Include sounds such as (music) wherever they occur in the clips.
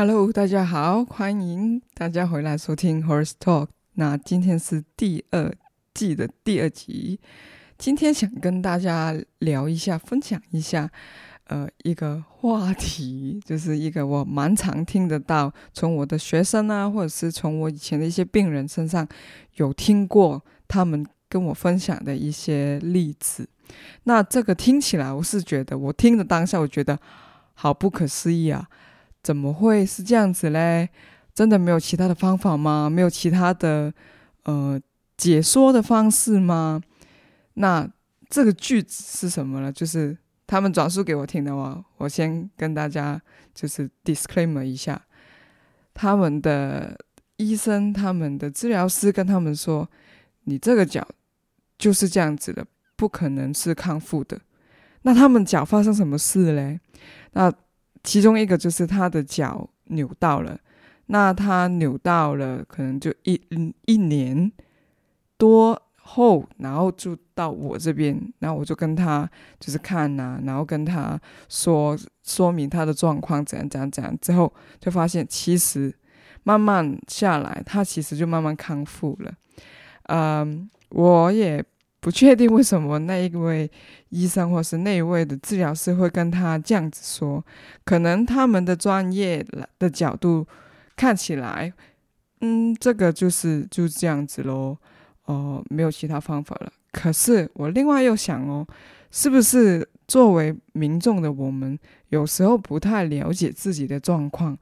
Hello，大家好，欢迎大家回来收听 Horse Talk。那今天是第二季的第二集，今天想跟大家聊一下，分享一下，呃，一个话题，就是一个我蛮常听得到，从我的学生啊，或者是从我以前的一些病人身上有听过他们跟我分享的一些例子。那这个听起来，我是觉得，我听的当下，我觉得好不可思议啊。怎么会是这样子嘞？真的没有其他的方法吗？没有其他的呃解说的方式吗？那这个句子是什么呢？就是他们转述给我听的话，我先跟大家就是 disclaimer 一下，他们的医生、他们的治疗师跟他们说，你这个脚就是这样子的，不可能是康复的。那他们脚发生什么事嘞？那其中一个就是他的脚扭到了，那他扭到了，可能就一一年多后，然后就到我这边，然后我就跟他就是看呐、然后跟他说说明他的状况怎样怎样怎样，之后就发现其实慢慢下来，他其实就慢慢康复了。嗯，我也。不确定为什么那一位医生或是那一位的治疗师会跟他这样子说，可能他们的专业的角度看起来，嗯，这个就是就这样子喽，哦、没有其他方法了。可是我另外又想哦，是不是作为民众的我们，有时候不太了解自己的状况，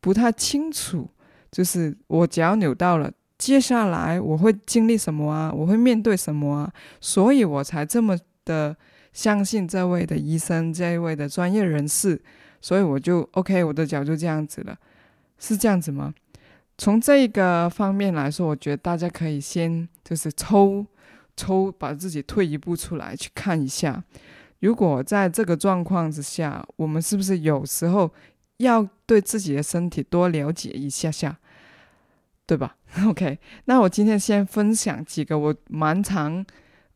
不太清楚，就是我脚扭到了。接下来我会经历什么啊？我会面对什么啊？所以我才这么的相信这位的医生，这一位的专业人士。所以我就 OK，我的脚就这样子了，是这样子吗？从这个方面来说，我觉得大家可以先就是抽抽，把自己退一步出来去看一下。如果在这个状况之下，我们是不是有时候要对自己的身体多了解一下下？对吧 (laughs) OK，那我今天先分享几个我蛮常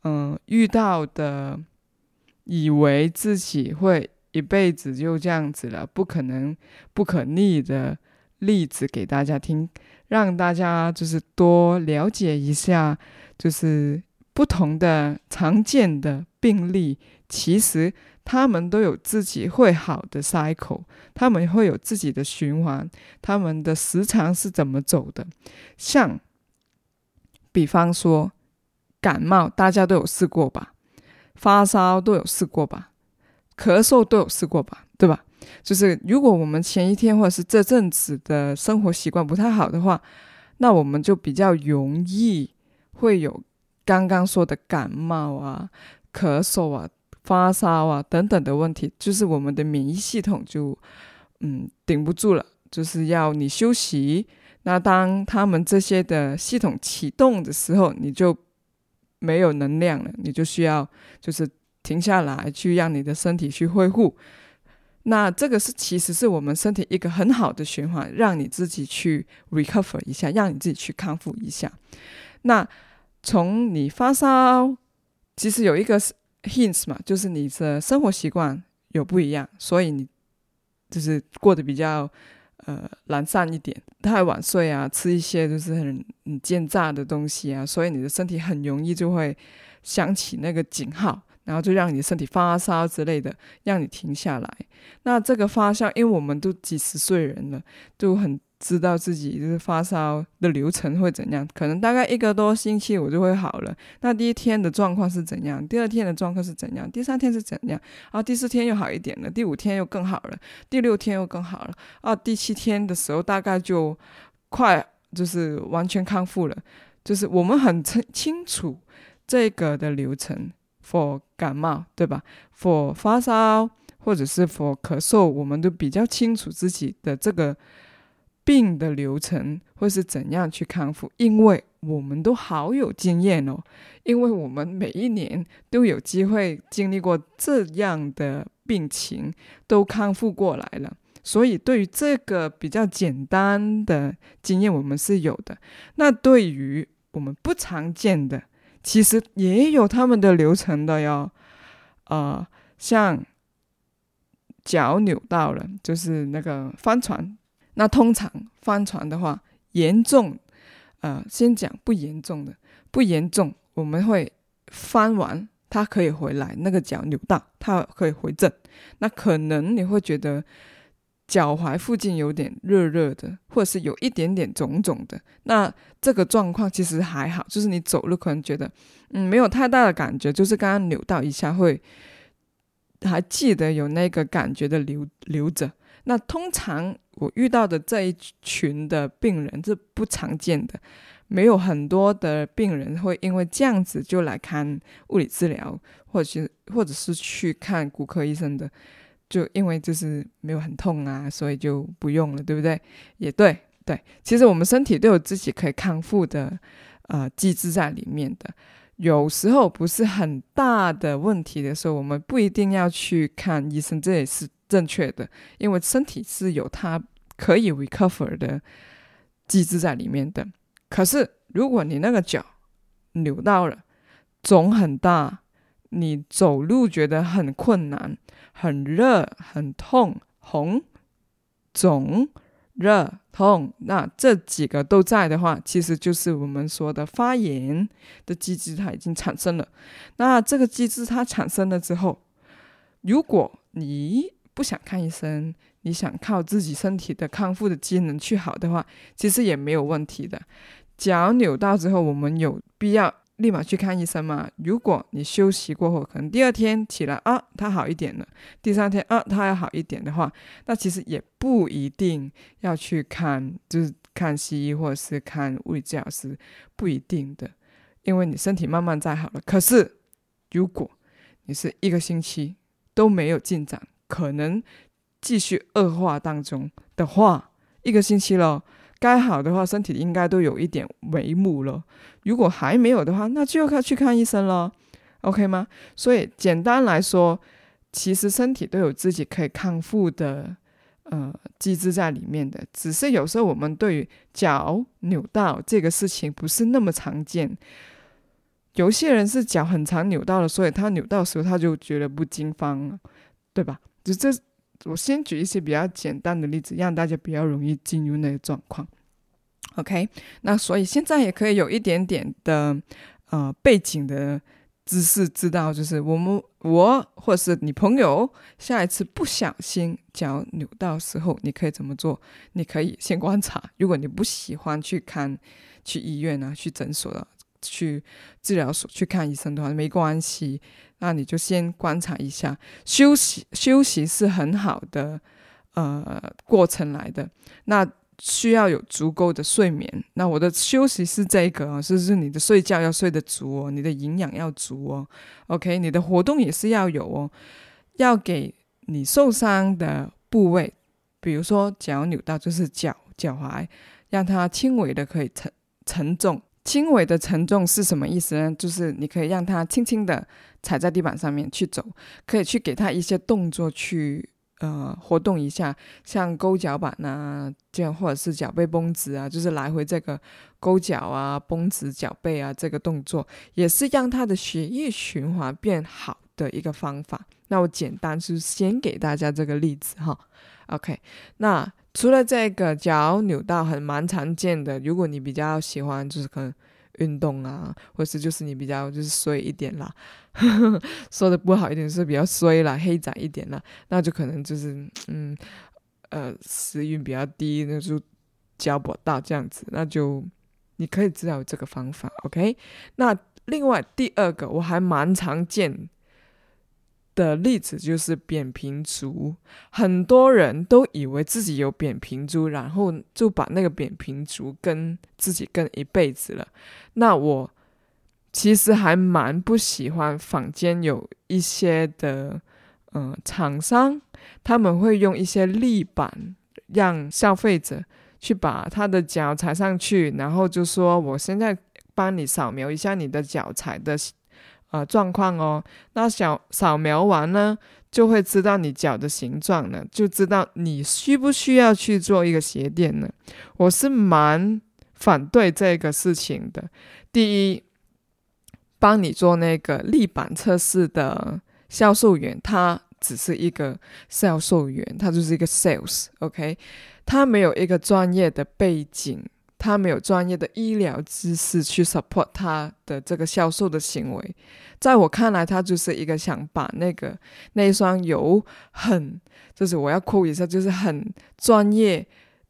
嗯遇到的，以为自己会一辈子就这样子了，不可能不可逆的例子给大家听，让大家就是多了解一下，就是不同的常见的病例，其实。他们都有自己会好的 cycle，他们会有自己的循环，他们的时长是怎么走的？像，比方说感冒，大家都有试过吧？发烧都有试过吧？咳嗽都有试过吧？对吧？就是如果我们前一天或者是这阵子的生活习惯不太好的话，那我们就比较容易会有刚刚说的感冒啊、咳嗽啊。发烧啊等等的问题，就是我们的免疫系统就嗯顶不住了，就是要你休息。那当他们这些的系统启动的时候，你就没有能量了，你就需要就是停下来去让你的身体去恢复。那这个是其实是我们身体一个很好的循环，让你自己去 recover 一下，让你自己去康复一下。那从你发烧，其实有一个是。Hints 嘛，就是你的生活习惯有不一样，所以你就是过得比较呃懒散一点，太晚睡啊，吃一些就是很很煎炸的东西啊，所以你的身体很容易就会响起那个警号，然后就让你的身体发烧之类的，让你停下来。那这个发烧，因为我们都几十岁人了，都很。知道自己就是发烧的流程会怎样，可能大概一个多星期我就会好了。那第一天的状况是怎样？第二天的状况是怎样？第三天是怎样？啊，第四天又好一点了，第五天又更好了，第六天又更好了。啊，第七天的时候大概就快就是完全康复了。就是我们很清清楚这个的流程，for 感冒对吧？for 发烧或者是 for 咳嗽，我们都比较清楚自己的这个。病的流程会是怎样去康复？因为我们都好有经验哦，因为我们每一年都有机会经历过这样的病情，都康复过来了。所以对于这个比较简单的经验，我们是有的。那对于我们不常见的，其实也有他们的流程的哟。呃，像脚扭到了，就是那个帆船。那通常翻船的话，严重，呃，先讲不严重的，不严重，我们会翻完，它可以回来，那个脚扭到，它可以回正。那可能你会觉得脚踝附近有点热热的，或者是有一点点肿肿的。那这个状况其实还好，就是你走路可能觉得，嗯，没有太大的感觉，就是刚刚扭到一下会还记得有那个感觉的留留着。那通常我遇到的这一群的病人是不常见的，没有很多的病人会因为这样子就来看物理治疗，或者是或者是去看骨科医生的，就因为就是没有很痛啊，所以就不用了，对不对？也对，对，其实我们身体都有自己可以康复的呃机制在里面的，有时候不是很大的问题的时候，我们不一定要去看医生，这也是。正确的，因为身体是有它可以 recover 的机制在里面的。可是，如果你那个脚扭到了，肿很大，你走路觉得很困难，很热、很痛、红、肿、热、痛，那这几个都在的话，其实就是我们说的发炎的机制，它已经产生了。那这个机制它产生了之后，如果你不想看医生，你想靠自己身体的康复的机能去好的话，其实也没有问题的。脚扭到之后，我们有必要立马去看医生吗？如果你休息过后，可能第二天起来啊，它好一点了；第三天啊，它要好一点的话，那其实也不一定要去看，就是看西医或者是看物理治疗师，不一定的，因为你身体慢慢在好了。可是，如果你是一个星期都没有进展，可能继续恶化当中的话，一个星期了，该好的话，身体应该都有一点眉目了。如果还没有的话，那就要去看医生了，OK 吗？所以简单来说，其实身体都有自己可以康复的呃机制在里面的，只是有时候我们对于脚扭到这个事情不是那么常见。有些人是脚很常扭到了，所以他扭到的时候他就觉得不经方，对吧？就这，我先举一些比较简单的例子，让大家比较容易进入那个状况。OK，那所以现在也可以有一点点的呃背景的知识，知道就是我们我或者是你朋友下一次不小心脚扭到时候，你可以怎么做？你可以先观察。如果你不喜欢去看去医院啊，去诊所啊，去治疗所去看医生的话，没关系。那你就先观察一下，休息休息是很好的呃过程来的。那需要有足够的睡眠。那我的休息是这个啊，就是你的睡觉要睡得足哦，你的营养要足哦。OK，你的活动也是要有哦，要给你受伤的部位，比如说脚扭到就是脚脚踝，让它轻微的可以沉沉重。轻微的沉重是什么意思呢？就是你可以让他轻轻的踩在地板上面去走，可以去给他一些动作去呃活动一下，像勾脚板啊，这样或者是脚背绷直啊，就是来回这个勾脚啊、绷直脚背啊这个动作，也是让他的血液循环变好的一个方法。那我简单是先给大家这个例子哈，OK，那。除了这个脚扭到很蛮常见的，如果你比较喜欢就是可能运动啊，或是就是你比较就是衰一点啦，呵 (laughs) 呵说的不好一点是比较衰啦，黑仔一点啦，那就可能就是嗯呃时运比较低，那就脚跛到这样子，那就你可以知道这个方法，OK？那另外第二个我还蛮常见。的例子就是扁平足，很多人都以为自己有扁平足，然后就把那个扁平足跟自己跟一辈子了。那我其实还蛮不喜欢坊间有一些的，嗯、厂商他们会用一些立板让消费者去把他的脚踩上去，然后就说我现在帮你扫描一下你的脚踩的。啊，状况哦，那小扫描完呢，就会知道你脚的形状了，就知道你需不需要去做一个鞋垫呢？我是蛮反对这个事情的。第一，帮你做那个立板测试的销售员，他只是一个销售员，他就是一个 sales，OK，他没有一个专业的背景。他没有专业的医疗知识去 support 他的这个销售的行为，在我看来，他就是一个想把那个那一双有很，就是我要 quote 一下，就是很专业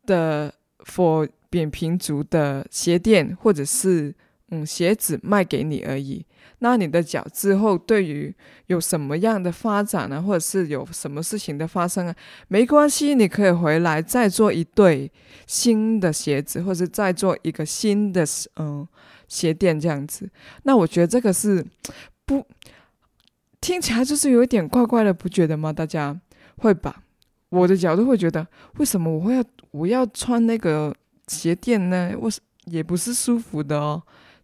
的 for 扁平足的鞋垫或者是嗯鞋子卖给你而已。那你的脚之后，对于有什么样的发展呢？或者是有什么事情的发生啊？没关系，你可以回来再做一对新的鞋子，或者再做一个新的嗯鞋垫这样子。那我觉得这个是不听起来就是有一点怪怪的，不觉得吗？大家会吧？我的角度会觉得，为什么我会要我要穿那个鞋垫呢？我也不是舒服的哦，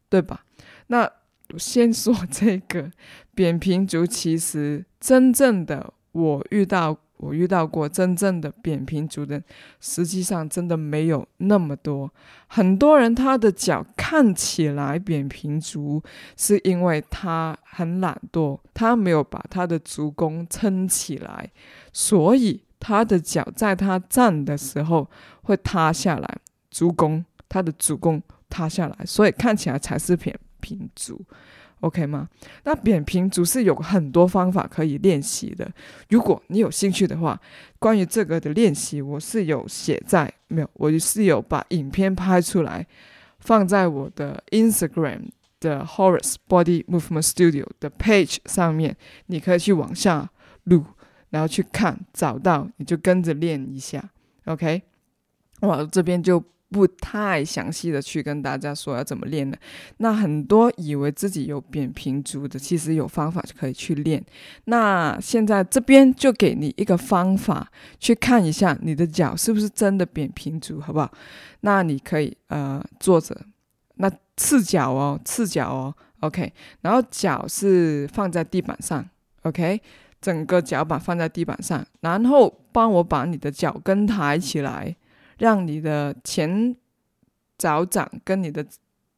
对吧？那。先说这个扁平足，其实真正的我遇到，我遇到过真正的扁平足的，实际上真的没有那么多。很多人他的脚看起来扁平足，是因为他很懒惰，他没有把他的足弓撑起来，所以他的脚在他站的时候会塌下来，足弓他的足弓塌下来，所以看起来才是扁。平足，OK 吗？那扁平足是有很多方法可以练习的。如果你有兴趣的话，关于这个的练习，我是有写在没有，我是有把影片拍出来，放在我的 Instagram 的 Horace Body Movement Studio 的 page 上面，你可以去往下录，然后去看，找到你就跟着练一下，OK？我这边就。不太详细的去跟大家说要怎么练的，那很多以为自己有扁平足的，其实有方法就可以去练。那现在这边就给你一个方法，去看一下你的脚是不是真的扁平足，好不好？那你可以呃坐着，那赤脚哦，赤脚哦，OK，然后脚是放在地板上，OK，整个脚板放在地板上，然后帮我把你的脚跟抬起来。让你的前脚掌跟你的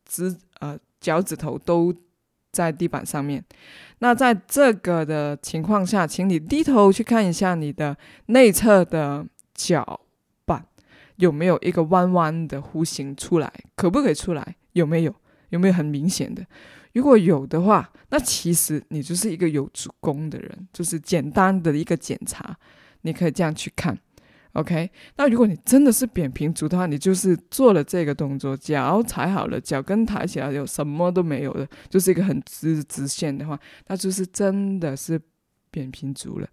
指呃脚趾头都在地板上面。那在这个的情况下，请你低头去看一下你的内侧的脚板有没有一个弯弯的弧形出来，可不可以出来？有没有？有没有很明显的？如果有的话，那其实你就是一个有足弓的人，就是简单的一个检查，你可以这样去看。OK，那如果你真的是扁平足的话，你就是做了这个动作，脚踩好了，脚跟抬起来，有什么都没有的，就是一个很直直线的话，那就是真的是扁平足了。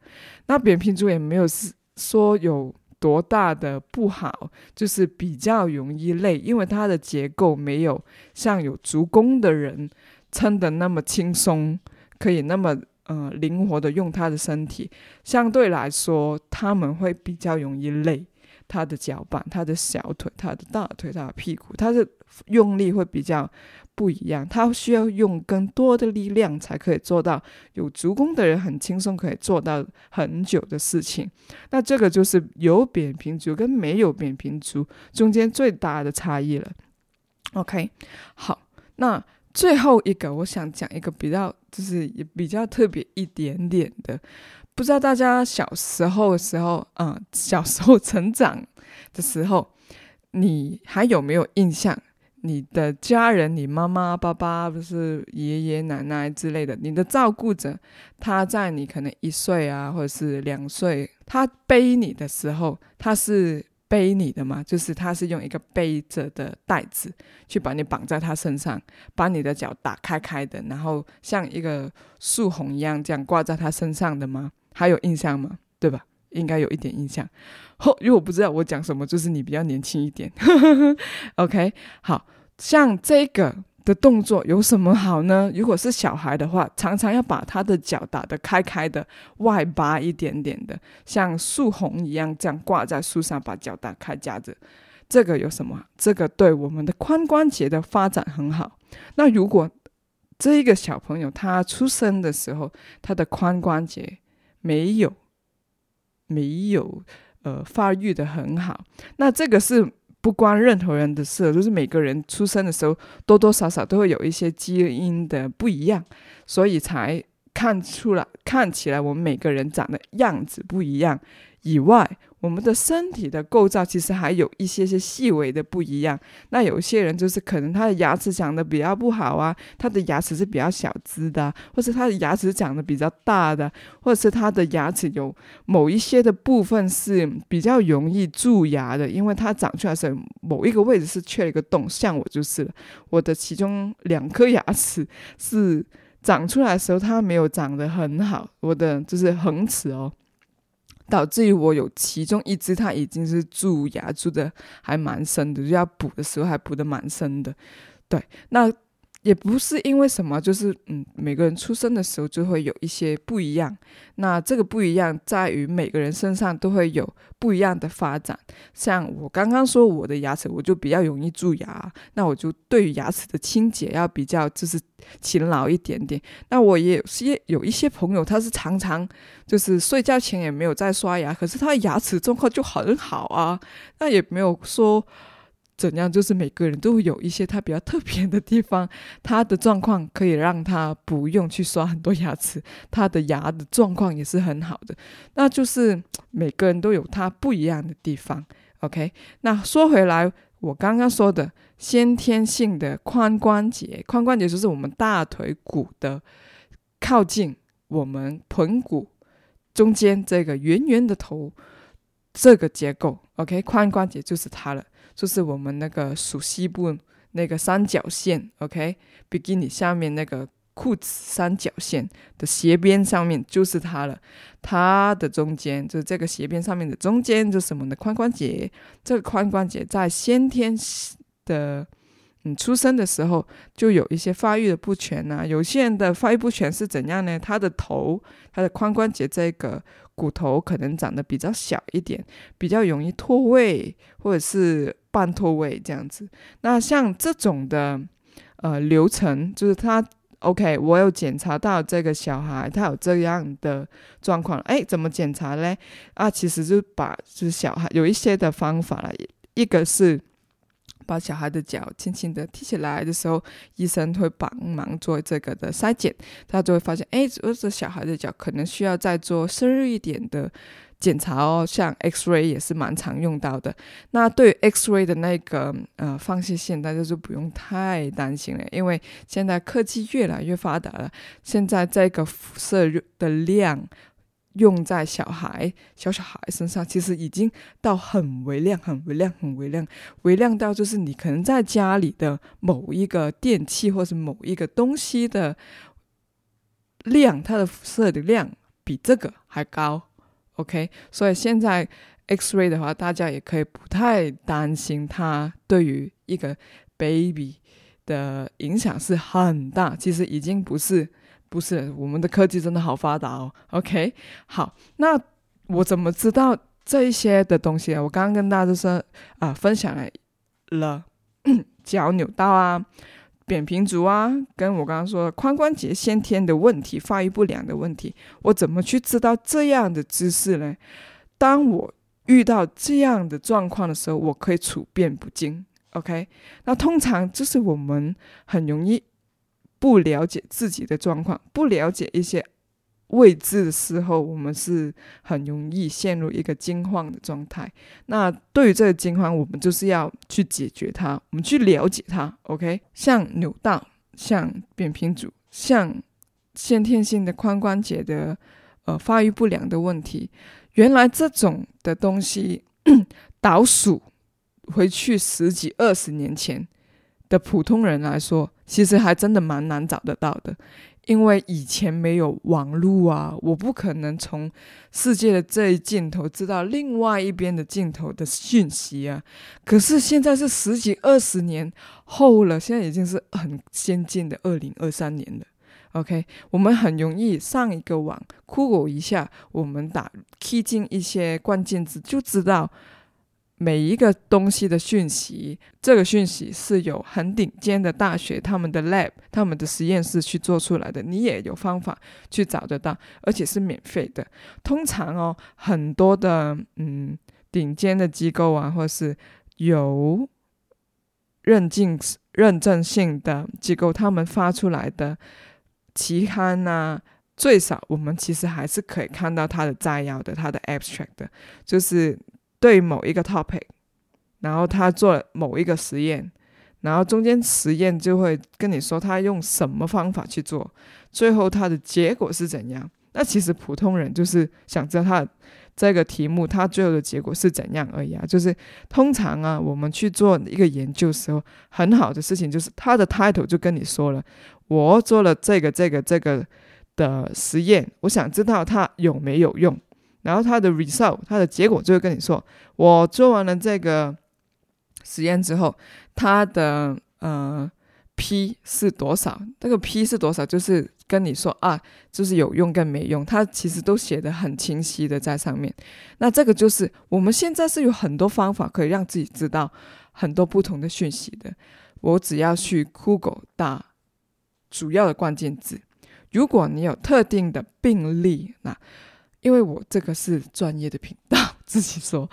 那扁平足也没有是说有多大的不好，就是比较容易累，因为它的结构没有像有足弓的人撑得那么轻松，可以那么。呃，灵活的用他的身体，相对来说，他们会比较容易累。他的脚板、他的小腿、他的大腿、他的屁股，他的用力会比较不一样。他需要用更多的力量才可以做到有足弓的人很轻松可以做到很久的事情。那这个就是有扁平足跟没有扁平足中间最大的差异了。OK，好，那。最后一个，我想讲一个比较，就是也比较特别一点点的，不知道大家小时候的时候，嗯，小时候成长的时候，你还有没有印象？你的家人，你妈妈、爸爸，不是爷爷奶奶之类的，你的照顾者，他在你可能一岁啊，或者是两岁，他背你的时候，他是。背你的嘛，就是他是用一个背着的袋子去把你绑在他身上，把你的脚打开开的，然后像一个树红一样这样挂在他身上的吗？还有印象吗？对吧？应该有一点印象。后，因为我不知道我讲什么，就是你比较年轻一点。(laughs) OK，好，像这个。的动作有什么好呢？如果是小孩的话，常常要把他的脚打得开开的，外八一点点的，像树红一样这样挂在树上，把脚打开夹着。这个有什么？这个对我们的髋关节的发展很好。那如果这一个小朋友他出生的时候，他的髋关节没有没有呃发育得很好，那这个是。不关任何人的事，就是每个人出生的时候多多少少都会有一些基因的不一样，所以才看出来，看起来我们每个人长的样子不一样。以外，我们的身体的构造其实还有一些些细微的不一样。那有些人就是可能他的牙齿长得比较不好啊，他的牙齿是比较小只的，或是他的牙齿长得比较大的，或者是他的牙齿有某一些的部分是比较容易蛀牙的，因为它长出来的时候某一个位置是缺了一个洞。像我就是，我的其中两颗牙齿是长出来的时候它没有长得很好，我的就是恒齿哦。导致于我有其中一只，它已经是蛀牙蛀的还蛮深的，就要补的时候还补的蛮深的。对，那也不是因为什么，就是嗯，每个人出生的时候就会有一些不一样。那这个不一样在于每个人身上都会有不一样的发展。像我刚刚说我的牙齿，我就比较容易蛀牙，那我就对于牙齿的清洁要比较就是勤劳一点点。那我也有些有一些朋友，他是常常就是睡觉前也没有在刷牙，可是他的牙齿状况就很好啊，那也没有说。怎样？就是每个人都会有一些他比较特别的地方，他的状况可以让他不用去刷很多牙齿，他的牙的状况也是很好的。那就是每个人都有他不一样的地方。OK，那说回来，我刚刚说的先天性的髋关节，髋关节就是我们大腿骨的靠近我们盆骨中间这个圆圆的头这个结构。OK，髋关节就是它了。就是我们那个属膝部那个三角线，OK，比基尼下面那个裤子三角线的斜边上面就是它了。它的中间就是这个斜边上面的中间就是我们的髋关节。这个髋关节在先天的嗯出生的时候就有一些发育的不全啊。有些人的发育不全是怎样呢？他的头，他的髋关节这个。骨头可能长得比较小一点，比较容易脱位，或者是半脱位这样子。那像这种的呃流程，就是他 OK，我有检查到这个小孩他有这样的状况，哎，怎么检查嘞？啊，其实就把就是小孩有一些的方法了，一个是。把小孩的脚轻轻的提起来的时候，医生会帮忙做这个的筛检，他就会发现，哎，这小孩的脚可能需要再做深入一点的检查哦。像 X-ray 也是蛮常用到的。那对 X-ray 的那个呃放射线，大家就不用太担心了，因为现在科技越来越发达了，现在这个辐射的量。用在小孩、小小孩身上，其实已经到很微量、很微量、很微量，微量到就是你可能在家里的某一个电器或是某一个东西的量，它的辐射的量比这个还高。OK，所以现在 X-ray 的话，大家也可以不太担心它对于一个 baby 的影响是很大。其实已经不是。不是，我们的科技真的好发达哦。OK，好，那我怎么知道这一些的东西啊？我刚刚跟大家说啊，分享了了 (coughs) 脚扭到啊、扁平足啊，跟我刚刚说的髋关节先天的问题、发育不良的问题，我怎么去知道这样的姿势呢？当我遇到这样的状况的时候，我可以处变不惊。OK，那通常就是我们很容易。不了解自己的状况，不了解一些未知的时候，我们是很容易陷入一个惊慌的状态。那对于这个惊慌，我们就是要去解决它，我们去了解它。OK，像扭到，像扁平足，像先天性的髋关节的呃发育不良的问题，原来这种的东西，倒数回去十几二十年前的普通人来说。其实还真的蛮难找得到的，因为以前没有网络啊，我不可能从世界的这一尽头知道另外一边的尽头的讯息啊。可是现在是十几二十年后了，现在已经是很先进的二零二三年了。OK，我们很容易上一个网，Google 一下，我们打 key 进一些关键字就知道。每一个东西的讯息，这个讯息是有很顶尖的大学、他们的 lab、他们的实验室去做出来的，你也有方法去找得到，而且是免费的。通常哦，很多的嗯顶尖的机构啊，或是有认证认证性的机构，他们发出来的期刊呐、啊。最少我们其实还是可以看到它的摘要的，它的 abstract 的，就是对某一个 topic，然后他做了某一个实验，然后中间实验就会跟你说他用什么方法去做，最后他的结果是怎样。那其实普通人就是想知道他这个题目他最后的结果是怎样而已啊。就是通常啊，我们去做一个研究时候，很好的事情就是他的 title 就跟你说了，我做了这个这个这个的实验，我想知道它有没有用。然后它的 result，它的结果就会跟你说，我做完了这个实验之后，它的呃 P 是多少？这个 P 是多少？就是跟你说啊，就是有用跟没用，它其实都写得很清晰的在上面。那这个就是我们现在是有很多方法可以让自己知道很多不同的讯息的。我只要去 Google 打主要的关键字。如果你有特定的病例，那因为我这个是专业的频道，自己说，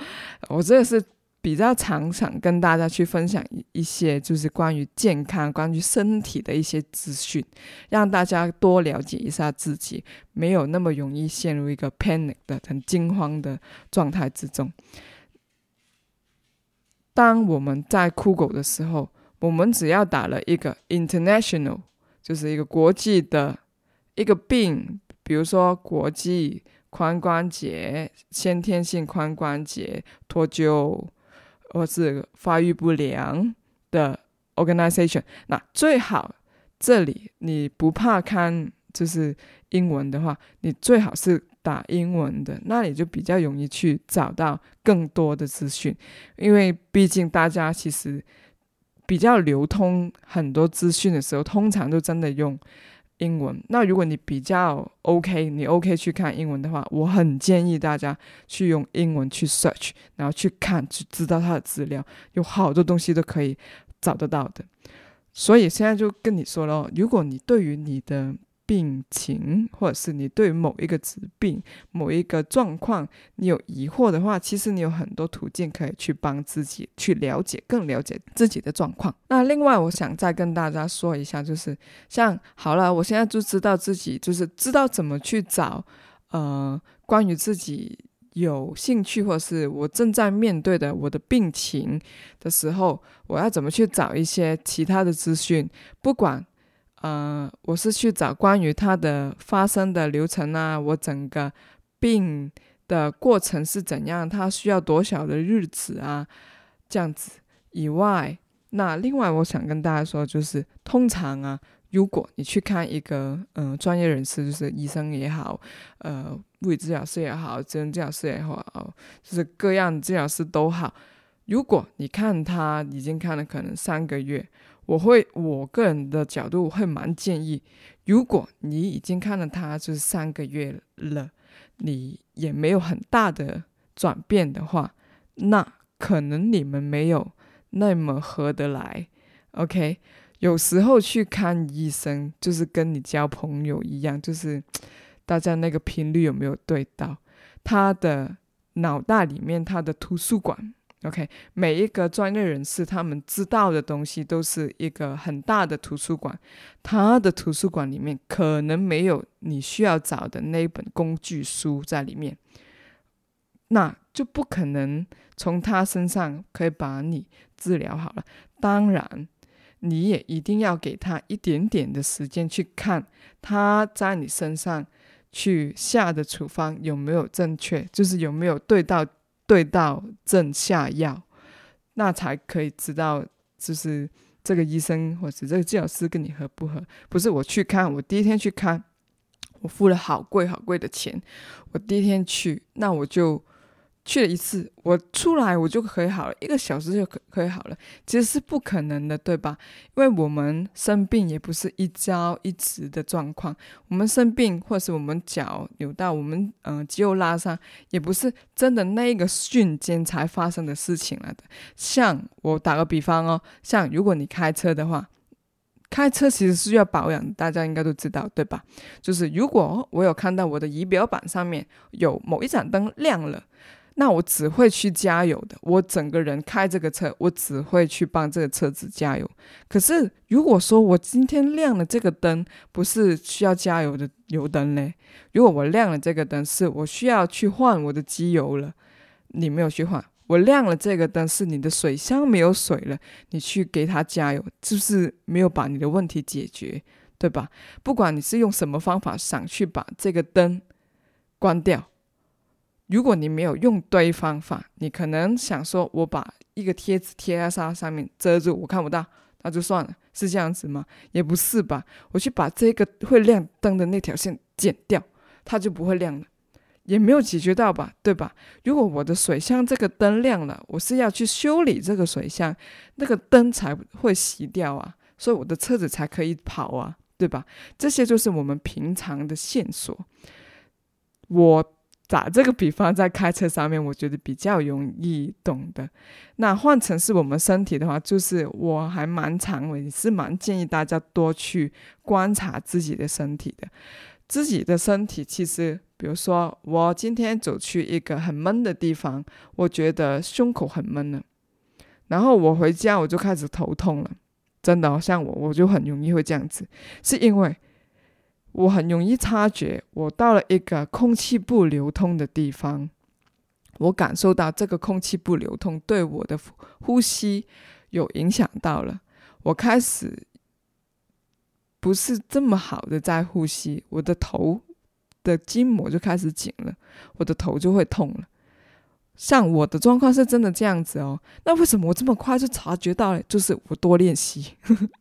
我这个是比较常常跟大家去分享一一些，就是关于健康、关于身体的一些资讯，让大家多了解一下自己，没有那么容易陷入一个 panic 的很惊慌的状态之中。当我们在酷狗的时候，我们只要打了一个 international，就是一个国际的。一个病，比如说国际髋关节、先天性髋关节脱臼，或是发育不良的 organization，那最好这里你不怕看就是英文的话，你最好是打英文的，那你就比较容易去找到更多的资讯，因为毕竟大家其实比较流通很多资讯的时候，通常都真的用。英文，那如果你比较 OK，你 OK 去看英文的话，我很建议大家去用英文去 search，然后去看，去知道它的资料，有好多东西都可以找得到的。所以现在就跟你说了，如果你对于你的病情，或者是你对某一个疾病、某一个状况，你有疑惑的话，其实你有很多途径可以去帮自己去了解、更了解自己的状况。那另外，我想再跟大家说一下，就是像好了，我现在就知道自己就是知道怎么去找，呃，关于自己有兴趣或是我正在面对的我的病情的时候，我要怎么去找一些其他的资讯，不管。呃，我是去找关于它的发生的流程啊，我整个病的过程是怎样，它需要多少的日子啊，这样子以外，那另外我想跟大家说，就是通常啊，如果你去看一个嗯、呃、专业人士，就是医生也好，呃，物理治疗师也好，职能治疗师也好，就是各样治疗师都好，如果你看他已经看了可能三个月。我会，我个人的角度会蛮建议，如果你已经看了他就是三个月了，你也没有很大的转变的话，那可能你们没有那么合得来。OK，有时候去看医生就是跟你交朋友一样，就是大家那个频率有没有对到？他的脑袋里面，他的图书馆。OK，每一个专业人士他们知道的东西都是一个很大的图书馆，他的图书馆里面可能没有你需要找的那本工具书在里面，那就不可能从他身上可以把你治疗好了。当然，你也一定要给他一点点的时间去看他在你身上去下的处方有没有正确，就是有没有对到。对到症下药，那才可以知道，就是这个医生或者这个治疗师跟你合不合。不是我去看，我第一天去看，我付了好贵好贵的钱，我第一天去，那我就。去了一次，我出来我就可以好了，一个小时就可可以好了，其实是不可能的，对吧？因为我们生病也不是一朝一夕的状况，我们生病或是我们脚扭到，我们嗯、肌肉拉伤，也不是真的那个瞬间才发生的事情来的。像我打个比方哦，像如果你开车的话，开车其实是要保养，大家应该都知道，对吧？就是如果我有看到我的仪表板上面有某一盏灯亮了。那我只会去加油的。我整个人开这个车，我只会去帮这个车子加油。可是如果说我今天亮了这个灯，不是需要加油的油灯嘞？如果我亮了这个灯，是我需要去换我的机油了，你没有去换。我亮了这个灯，是你的水箱没有水了，你去给它加油，就是没有把你的问题解决，对吧？不管你是用什么方法想去把这个灯关掉。如果你没有用对方法，你可能想说，我把一个贴纸贴在它上面遮住，我看不到，那就算了，是这样子吗？也不是吧，我去把这个会亮灯的那条线剪掉，它就不会亮了，也没有解决到吧，对吧？如果我的水箱这个灯亮了，我是要去修理这个水箱，那个灯才会熄掉啊，所以我的车子才可以跑啊，对吧？这些就是我们平常的线索，我。打这个比方，在开车上面，我觉得比较容易懂的。那换成是我们身体的话，就是我还蛮常，我也是蛮建议大家多去观察自己的身体的。自己的身体其实，比如说我今天走去一个很闷的地方，我觉得胸口很闷了，然后我回家我就开始头痛了，真的，像我，我就很容易会这样子，是因为。我很容易察觉，我到了一个空气不流通的地方，我感受到这个空气不流通对我的呼吸有影响到了。我开始不是这么好的在呼吸，我的头的筋膜就开始紧了，我的头就会痛了。像我的状况是真的这样子哦，那为什么我这么快就察觉到了？就是我多练习，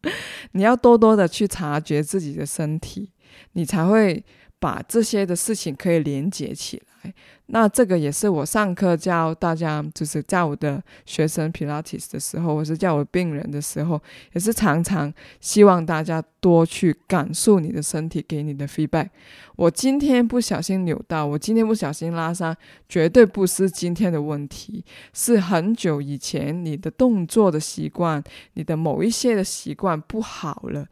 (laughs) 你要多多的去察觉自己的身体。你才会把这些的事情可以连接起来。那这个也是我上课教大家，就是教我的学生 Pilates 的时候，或是教我病人的时候，也是常常希望大家多去感受你的身体给你的 feedback。我今天不小心扭到，我今天不小心拉伤，绝对不是今天的问题，是很久以前你的动作的习惯，你的某一些的习惯不好了。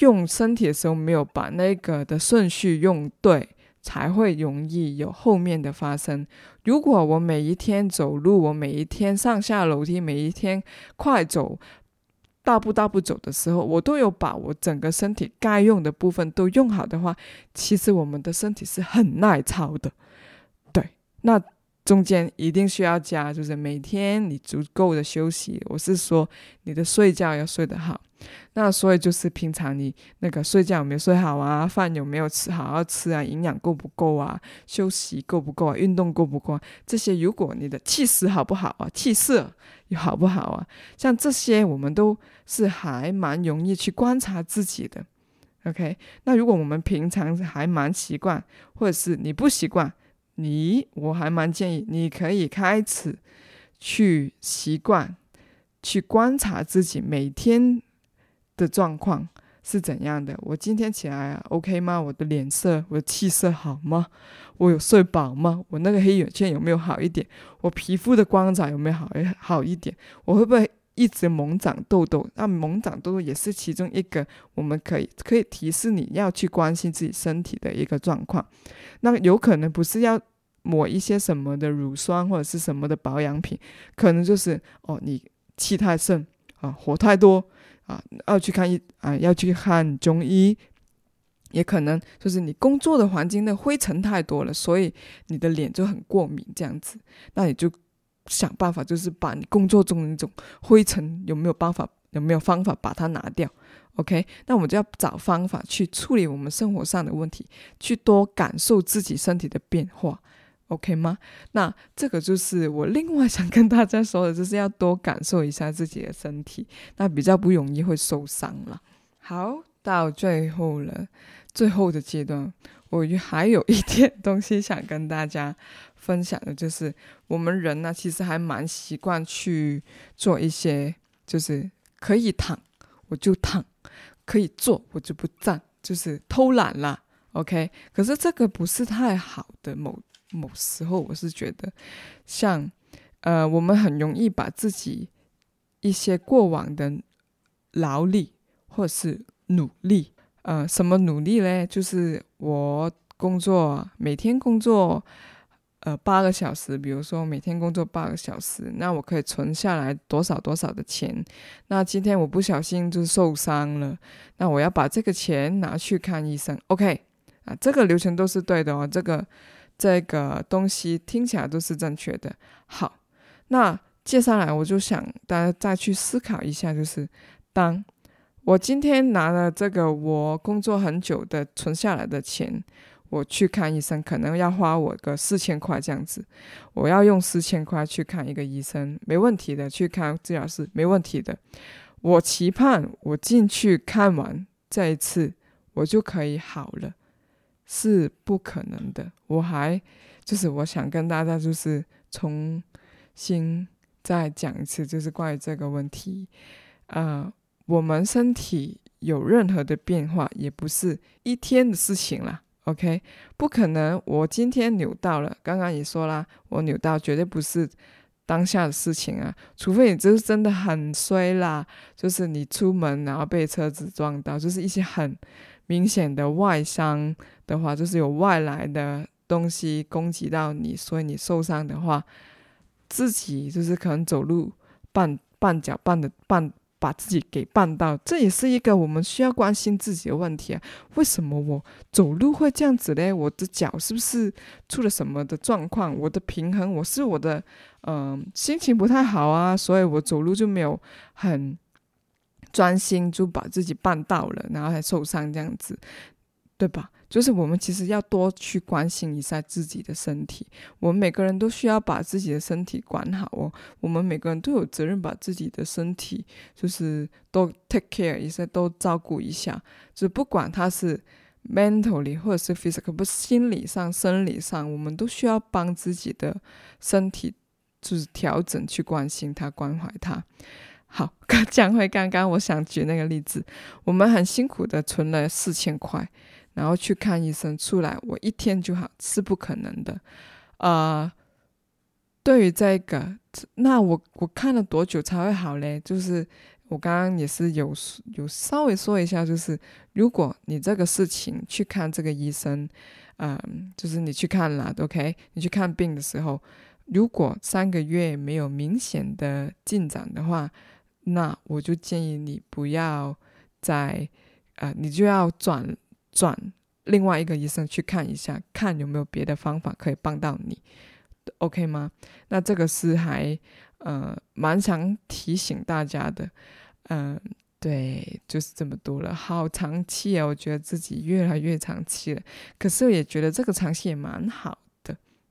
用身体的时候没有把那个的顺序用对，才会容易有后面的发生。如果我每一天走路，我每一天上下楼梯，每一天快走，大步大步走的时候，我都有把我整个身体该用的部分都用好的话，其实我们的身体是很耐操的。对，那。中间一定需要加，就是每天你足够的休息。我是说，你的睡觉要睡得好。那所以就是平常你那个睡觉有没有睡好啊？饭有没有吃好好吃啊？营养够不够啊？休息够不够啊？运动够不够啊？这些如果你的气势好不好啊？气色好不好啊？像这些我们都是还蛮容易去观察自己的。OK，那如果我们平常还蛮习惯，或者是你不习惯。你我还蛮建议你可以开始去习惯去观察自己每天的状况是怎样的。我今天起来啊，OK 吗？我的脸色、我的气色好吗？我有睡饱吗？我那个黑眼圈有没有好一点？我皮肤的光泽有没有好好一点？我会不会？一直猛长痘痘，那猛长痘痘也是其中一个，我们可以可以提示你要去关心自己身体的一个状况。那有可能不是要抹一些什么的乳霜或者是什么的保养品，可能就是哦，你气太盛啊，火太多啊，要去看医啊，要去看中医。也可能就是你工作的环境的灰尘太多了，所以你的脸就很过敏这样子，那你就。想办法，就是把你工作中的那种灰尘有没有办法，有没有方法把它拿掉？OK，那我们就要找方法去处理我们生活上的问题，去多感受自己身体的变化，OK 吗？那这个就是我另外想跟大家说的，就是要多感受一下自己的身体，那比较不容易会受伤了。好，到最后了，最后的阶段，我还有一点 (laughs) 东西想跟大家。分享的就是我们人呢，其实还蛮习惯去做一些，就是可以躺我就躺，可以坐我就不站，就是偷懒啦。OK，可是这个不是太好的。某某时候，我是觉得，像呃，我们很容易把自己一些过往的劳力或是努力，呃，什么努力嘞？就是我工作，每天工作。呃八个小时，比如说每天工作八个小时，那我可以存下来多少多少的钱。那今天我不小心就受伤了，那我要把这个钱拿去看医生。OK，啊，这个流程都是对的哦，这个这个东西听起来都是正确的。好，那接下来我就想大家再去思考一下，就是当。我今天拿了这个我工作很久的存下来的钱，我去看医生，可能要花我个四千块这样子。我要用四千块去看一个医生，没问题的，去看治疗师没问题的。我期盼我进去看完这一次，我就可以好了，是不可能的。我还就是我想跟大家就是重新再讲一次，就是关于这个问题，呃。我们身体有任何的变化，也不是一天的事情啦。OK，不可能。我今天扭到了，刚刚也说啦，我扭到绝对不是当下的事情啊，除非你就是真的很衰啦，就是你出门然后被车子撞到，就是一些很明显的外伤的话，就是有外来的东西攻击到你，所以你受伤的话，自己就是可能走路绊绊脚绊的绊。把自己给绊到，这也是一个我们需要关心自己的问题啊。为什么我走路会这样子嘞？我的脚是不是出了什么的状况？我的平衡，我是我的嗯、心情不太好啊，所以我走路就没有很专心，就把自己绊到了，然后还受伤这样子，对吧？就是我们其实要多去关心一下自己的身体，我们每个人都需要把自己的身体管好哦。我们每个人都有责任把自己的身体，就是都 take care 一下，都照顾一下。就不管他是 mentally 或者是 physical，不是心理上、生理上，我们都需要帮自己的身体，就是调整去关心他、关怀他。好，(laughs) 讲回刚刚我想举那个例子，我们很辛苦的存了四千块。然后去看医生，出来我一天就好，是不可能的。呃，对于这个，那我我看了多久才会好嘞？就是我刚刚也是有有稍微说一下，就是如果你这个事情去看这个医生，嗯、就是你去看了，OK，你去看病的时候，如果三个月没有明显的进展的话，那我就建议你不要再，呃，你就要转。转另外一个医生去看一下，看有没有别的方法可以帮到你，OK 吗？那这个是还呃蛮想提醒大家的，嗯、对，就是这么多了，好长期啊！我觉得自己越来越长期了，可是也觉得这个长期也蛮好。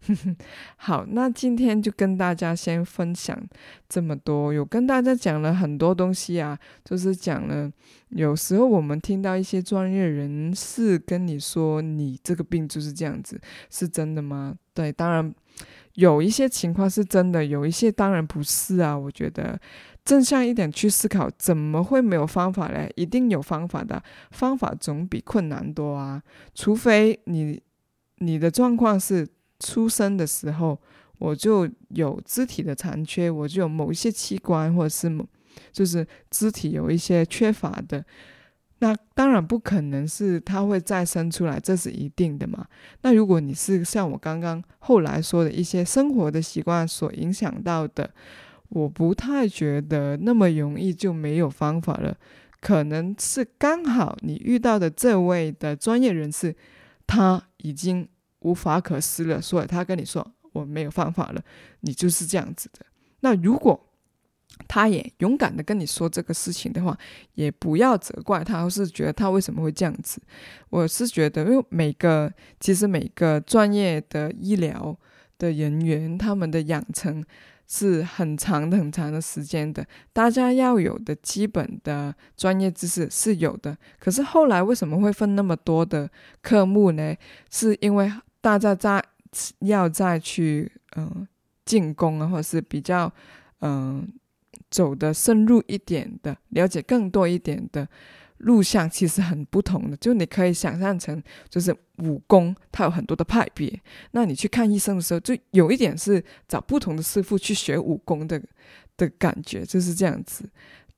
(laughs) 好，那今天就跟大家先分享这么多，有跟大家讲了很多东西啊，就是讲了，有时候我们听到一些专业人士跟你说，你这个病就是这样子，是真的吗？对，当然有一些情况是真的，有一些当然不是啊。我觉得正向一点去思考，怎么会没有方法嘞？一定有方法的，方法总比困难多啊。除非你你的状况是。出生的时候我就有肢体的残缺，我就有某一些器官或者是某就是肢体有一些缺乏的，那当然不可能是它会再生出来，这是一定的嘛。那如果你是像我刚刚后来说的一些生活的习惯所影响到的，我不太觉得那么容易就没有方法了。可能是刚好你遇到的这位的专业人士，他已经。无法可施了，所以他跟你说我没有方法了，你就是这样子的。那如果他也勇敢的跟你说这个事情的话，也不要责怪他，或是觉得他为什么会这样子。我是觉得，因为每个其实每个专业的医疗的人员，他们的养成。是很长的、很长的时间的，大家要有的基本的专业知识是有的。可是后来为什么会分那么多的科目呢？是因为大家在要再去嗯、进攻啊，或者是比较嗯、走的深入一点的，了解更多一点的。录像其实很不同的，就你可以想象成，就是武功它有很多的派别。那你去看医生的时候，就有一点是找不同的师傅去学武功的的感觉，就是这样子。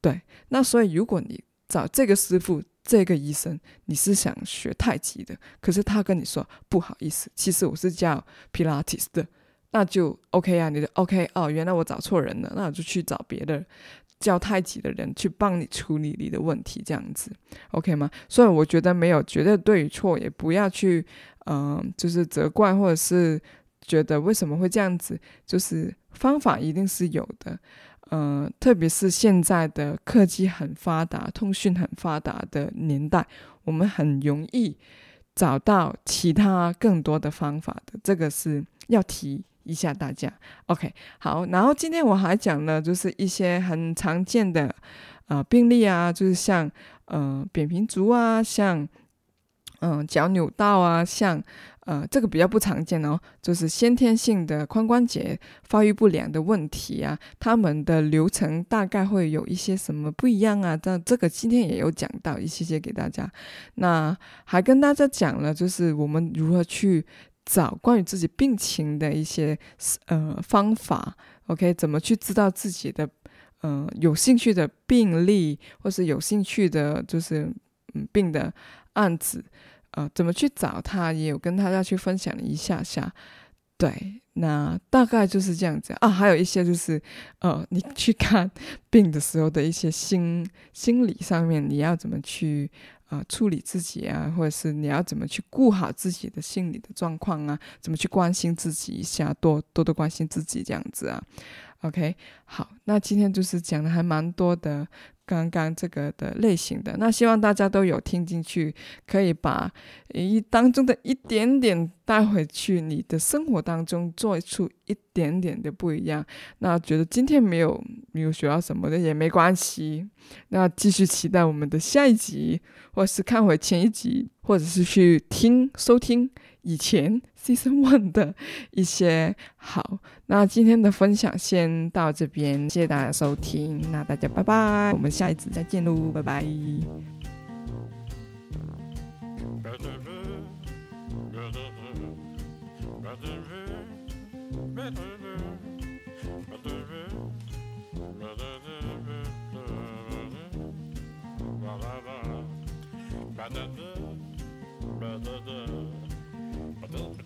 对，那所以如果你找这个师傅、这个医生，你是想学太极的，可是他跟你说不好意思，其实我是教 Pilates 的，那就 OK 啊，你的 OK 哦，原来我找错人了，那我就去找别的教太极的人去帮你处理你的问题，这样子 OK 吗？所以我觉得没有绝对对与错，也不要去嗯、就是责怪或者是觉得为什么会这样子，就是方法一定是有的。嗯、特别是现在的科技很发达、通讯很发达的年代，我们很容易找到其他更多的方法的。这个是要提一下大家。OK，好，然后今天我还讲了，就是一些很常见的呃病例啊，就是像呃扁平足啊，像嗯、脚扭到啊，像。呃，这个比较不常见哦，就是先天性的髋关节发育不良的问题啊，他们的流程大概会有一些什么不一样啊？但这个今天也有讲到一些些给大家。那还跟大家讲了，就是我们如何去找关于自己病情的一些呃方法。OK，怎么去知道自己的嗯、呃、有兴趣的病例，或是有兴趣的，就是嗯病的案子。呃，怎么去找他？也有跟大家去分享一下下，对，那大概就是这样子啊。还有一些就是，呃，你去看病的时候的一些心心理上面，你要怎么去啊、呃、处理自己啊，或者是你要怎么去顾好自己的心理的状况啊？怎么去关心自己一下，多多多关心自己这样子啊。OK，好，那今天就是讲的还蛮多的。刚刚这个的类型的，那希望大家都有听进去，可以把一当中的一点点带回去，你的生活当中做出一点点的不一样。那觉得今天没有没有学到什么的也没关系，那继续期待我们的下一集，或是看回前一集，或者是去听收听。以前 (laughs) Season One 的一些好，那今天的分享先到这边，谢谢大家收听，那大家拜拜，我们下一次再见喽，拜拜。Boop,